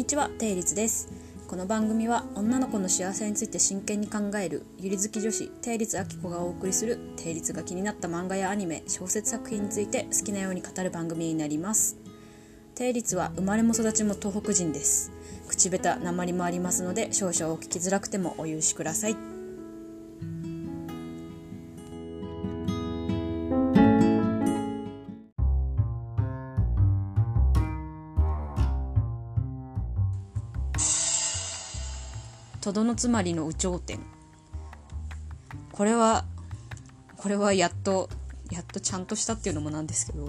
にちは、定律です。この番組は女の子の幸せについて真剣に考えるゆり好き女子定律あきこがお送りする定律が気になった漫画やアニメ、小説作品について好きなように語る番組になります。定律は生まれも育ちも東北人です。口下手、鉛もありますので少々お聞きづらくてもお許しください。とどのつまりの有頂天。これはこれはやっとやっとちゃんとしたっていうのもなんですけど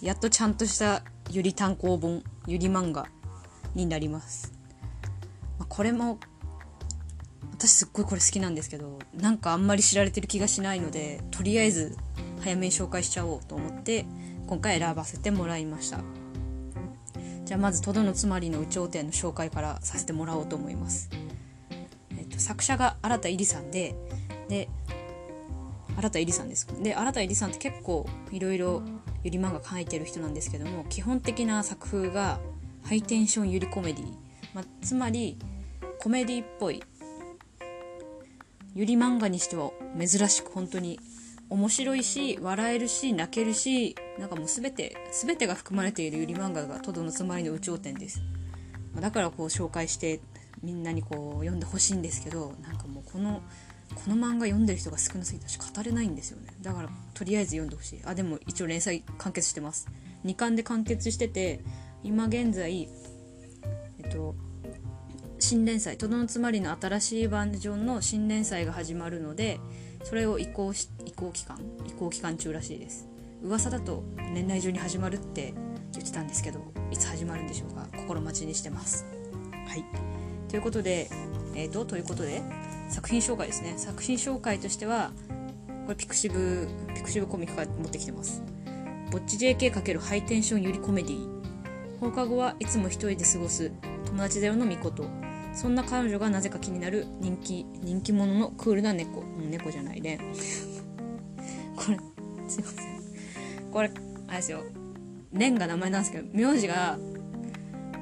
やっとちゃんとしたゆり単行本ゆり漫画になります、まあこれも私すっごいこれ好きなんですけどなんかあんまり知られてる気がしないのでとりあえず早めに紹介しちゃおうと思って今回選ばせてもらいました。じゃあまずとどのつまりの有頂天の紹介からさせてもらおうと思います。作者が新田絵里さんでで新田絵里さんです。で新田絵里さんって結構いろいろゆり漫画描いてる人なんですけども基本的な作風がハイテンションゆりコメディ、まあ、つまりコメディっぽいゆり漫画にしては珍しく本当に面白いし笑えるし泣けるしなんかもう全て全てが含まれているゆり漫画がトドのつまりの有頂天です。だからこう紹介してみんなにこう読んでほしいんですけどなんかもうこのこの漫画読んでる人が少なすぎて私語れないんですよね。だからとりあえず読んでほしい。あでも一応連載完結してます。2巻で完結してて今現在えっと新連載「とどのつまり」の新しいバージョンの新連載が始まるのでそれを移行し移行期間移行期間中らしいです。噂だと年内中に始まるって言ってたんですけどいつ始まるんでしょうか。心待ちにしてます。はい。ということで、えーと、ということで作品紹介ですね。作品紹介としてはこれピクシブピクシブコミックから持ってきてます。ぼっち JK× ハイテンションゆりコメディ放課後はいつも一人で過ごす友達だよのみこと。そんな彼女がなぜか気になる人気人気者のクールな猫、う、猫じゃないね。これすいません。これあれですよ。レンが名前なんですけど名字が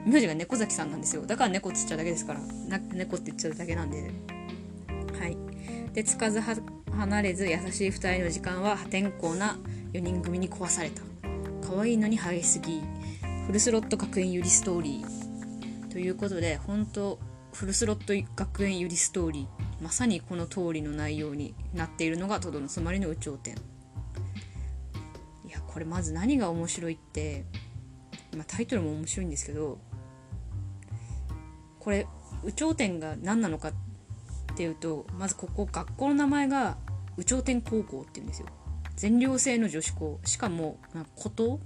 名字が猫崎さんなんですよ。だから猫っつっちゃうだけですから。な猫って言っちゃうだけなんで。はい。でつかずは離れず優しい2人の時間は破天荒な4人組に壊された。可愛いのに激しすぎ。フルスロット学園ゆりストーリー。ということで本当フルスロット学園ゆりストーリー。まさにこの通りの内容になっているのがトドのつまりの有頂天。いやこれまず何が面白いって、まあ、タイトルも面白いんですけどこれ有頂天が何なのかっていうとまずここ学校の名前が有頂天高校っていうんですよ。全寮制の女子校。しかも孤島？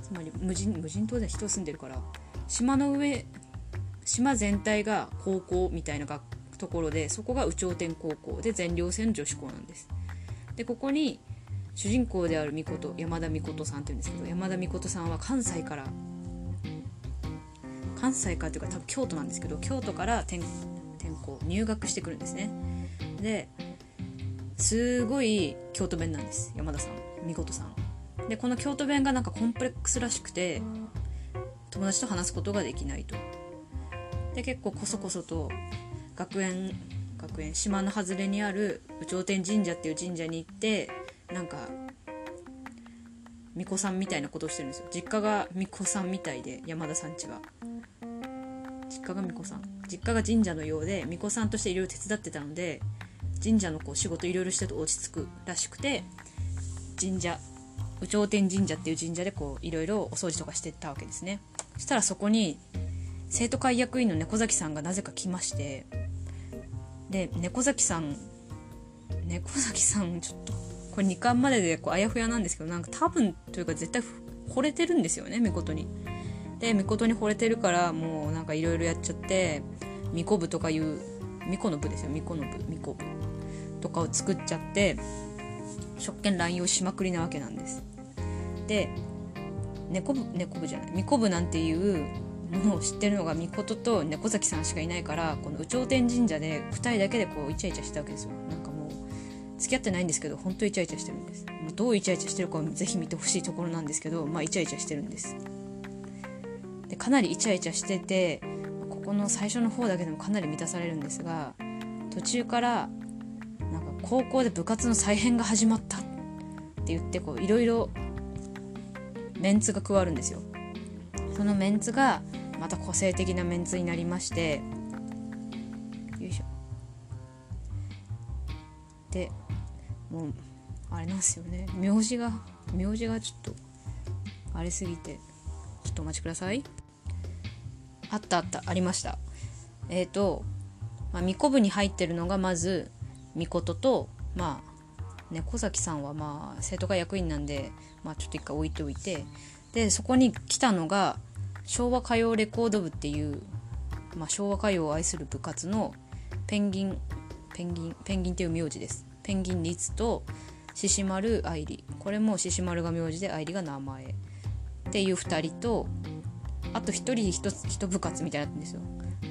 つまり無人無人島で人住んでるから島の上島全体が高校みたいなところでそこが有頂天高校。で全寮制の女子校なんです。でここに主人公であるみこと山田美琴さんっていうんですけど山田美琴さんは関西から関西からというか多分京都なんですけど京都から転転校入学してくるんですね。ですごい京都弁なんです山田さん美琴さん。でこの京都弁がなんかコンプレックスらしくて友達と話すことができないと。で結構こそこそと学園学園島の外れにある有頂天神社っていう神社に行ってなんか巫女さんみたいなことをしてるんですよ。実家が巫女さんみたいで山田さんちは。実家が巫女さん。実家が神社のようで巫女さんとしていろいろ手伝ってたので神社のこう仕事いろいろしてると落ち着くらしくて神社有頂天神社っていう神社でこういろいろお掃除とかしてたわけですね。そしたらそこに生徒会役員の猫崎さんがなぜか来ましてで猫崎さん猫崎さんちょっとこれ2巻まででこうあやふやなんですけどなんか多分というか絶対惚れてるんですよねみことに。でみことに惚れてるからもうなんかいろいろやっちゃってみこ部とかいうみこの部ですよ。みこの部みこ部とかを作っちゃって職権乱用しまくりなわけなんです。で猫部猫部じゃない。みこ部なんていうものを知ってるのがみこと猫崎さんしかいないからこの有頂天神社で2人だけでこうイチャイチャしたわけですよ。なんかもう付き合ってないんですけど本当イチャイチャしてるんです。もうどうイチャイチャしてるかぜひ見てほしいところなんですけどまあイチャイチャしてるんです。かなりイチャイチャしててここの最初の方だけでもかなり満たされるんですが途中からなんか高校で部活の再編が始まったって言っていろいろメンツが加わるんですよ。そのメンツがまた個性的なメンツになりましてよいしょ。でもうあれなんですよね。名字が名字がちょっとあれすぎてちょっとお待ちください。あったあったありました。えっ、ー、と、まあ、巫女部に入ってるのがまず巫女とまあ猫崎さんはまあ生徒会役員なんで、まあ、ちょっと一回置いておいてでそこに来たのが昭和歌謡レコード部っていう、まあ、昭和歌謡を愛する部活のペンギンペンギンペンギンっていう名字です。ペンギン律と獅子丸愛理これも獅子丸が名字で愛理が名前。っていう2人とあと1人 1, 部活みたいなんですよ。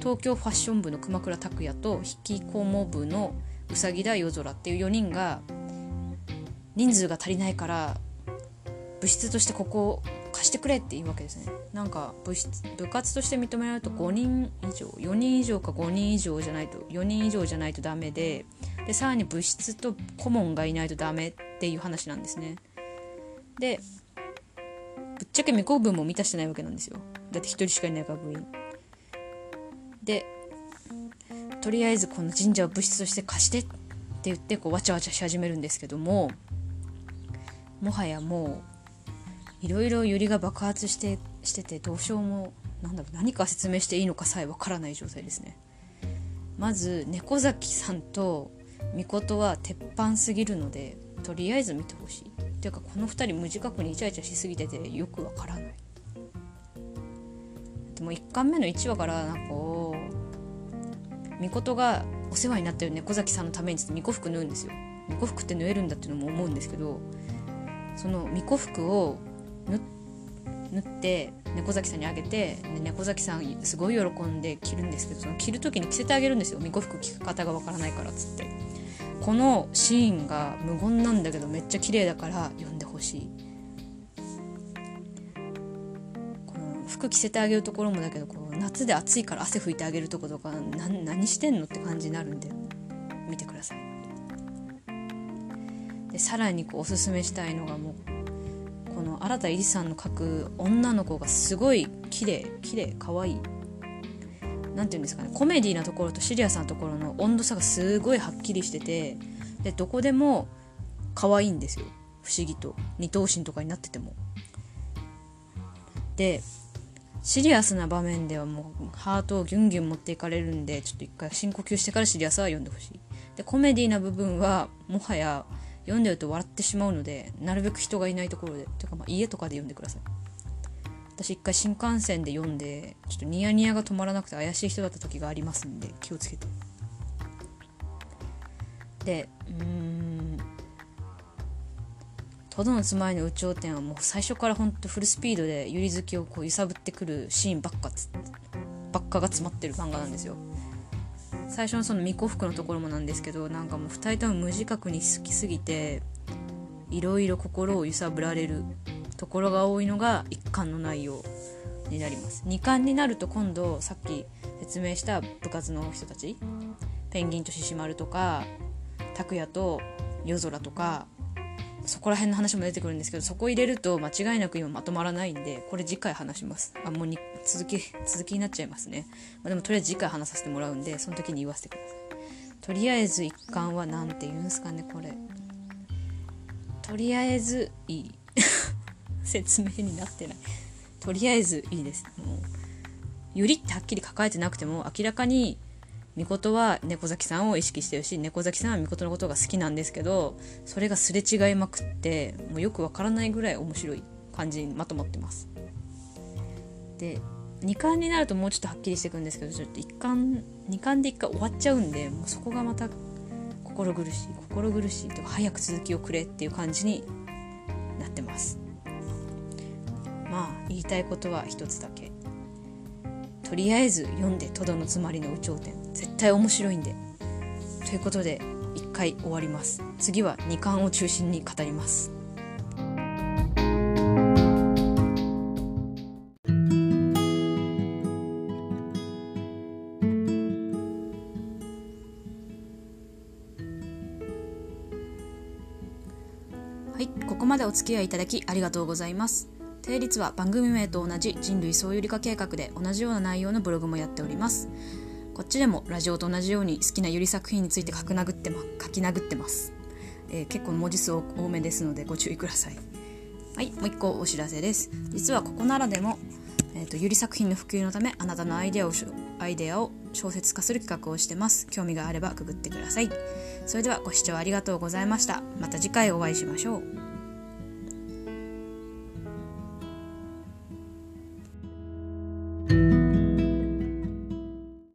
東京ファッション部の熊倉拓也と引きこも部のうさぎだ夜空っていう4人が人数が足りないから部室としてここを貸してくれって言うわけですね。なんか部室部活として認められると5人以上4人以上か5人以上じゃないと4人以上じゃないとダメででさらに部室と顧問がいないとダメっていう話なんですね。でぶっちゃけ未公文も満たしてないわけなんですよ。だって1人しかいないから部員。でとりあえずこの神社を部室として貸してって言ってこうわちゃわちゃし始めるんですけどももはやもういろいろユリが爆発してしててどうしようもなんだろう何か説明していいのかさえわからない状態ですね。まず猫崎さんとみことは鉄板すぎるのでとりあえず見てほしい。っていうかこの2人無自覚にイチャイチャしすぎててよくわからない。でも1巻目の1話からなんかこうみことがお世話になってる猫崎さんのためにみこ服縫うんですよ。みこ服って縫えるんだっていうのも思うんですけどその巫女服を縫って猫崎さんにあげてで猫崎さんすごい喜んで着るんですけどその着る時に着せてあげるんですよ。巫女服着方がわからないからっつって。このシーンが無言なんだけどめっちゃ綺麗だから読んでほしい。服着せてあげるところもだけどこう夏で暑いから汗拭いてあげるとことか何してんのって感じになるんで見てください。でさらにこうおすすめしたいのがもうこの新田絵里さんの描く女の子がすごい綺麗綺麗可愛い。何て言うんですかね。コメディなところとシリアスなところの温度差がすごいはっきりしててでどこでも可愛いんですよ。不思議と。二頭身とかになってても。でシリアスな場面ではもうハートをギュンギュン持っていかれるんでちょっと一回深呼吸してからシリアスは読んでほしい。でコメディーな部分はもはや読んでると笑ってしまうのでなるべく人がいないところでというかまあ家とかで読んでください。私一回新幹線で読んでちょっとニヤニヤが止まらなくて怪しい人だった時がありますんで気をつけて。でうん。トドのつまりの有頂天はもう最初からほんとフルスピードでゆり好きをこう揺さぶってくるシーンばっかばっかが詰まってる漫画なんですよ。最初のその巫女服のところもなんですけどなんかもう2人とも無自覚に好きすぎていろいろ心を揺さぶられるところが多いのが1巻の内容になります。2巻になると今度さっき説明した部活の人たちペンギンと獅子丸とか拓也と夜空とかそこら辺の話も出てくるんですけどそこ入れると間違いなく今まとまらないんでこれ次回話します。あもうに続き続きになっちゃいますね、まあ、でもとりあえず次回話させてもらうんでその時に言わせてください。とりあえず一巻は何て言うんすかねこれ。とりあえずいい。説明になってない。とりあえずいいです。もうゆりってはっきり書かれてなくても明らかにみことは猫崎さんを意識してるし猫崎さんはみことのことが好きなんですけどそれがすれ違いまくってもうよくわからないぐらい面白い感じにまとまってます。で2巻になるともうちょっとはっきりしていくんですけどちょっと1巻2巻で1回終わっちゃうんでもうそこがまた心苦しい心苦しいとか早く続きをくれっていう感じになってます。まあ言いたいことは一つだけ。とりあえず読んで「とどのつまりの有頂天」絶対面白いんで。ということで1回終わります。次は2巻を中心に語ります。はい、ここまでお付き合いいただきありがとうございます。定率は番組名と同じ人類総有理化計画で同じような内容のブログもやっております。こっちでもラジオと同じように好きなゆり作品について書き殴って,、ま、書き殴ってます。えー、結構文字数多めですのでご注意ください。はいもう一個お知らせです。実はここならでも、えーと、ゆり作品の普及のためあなたのアイデアをアイデアを小説化する企画をしてます。興味があればくぐってください。それではご視聴ありがとうございました。また次回お会いしましょう。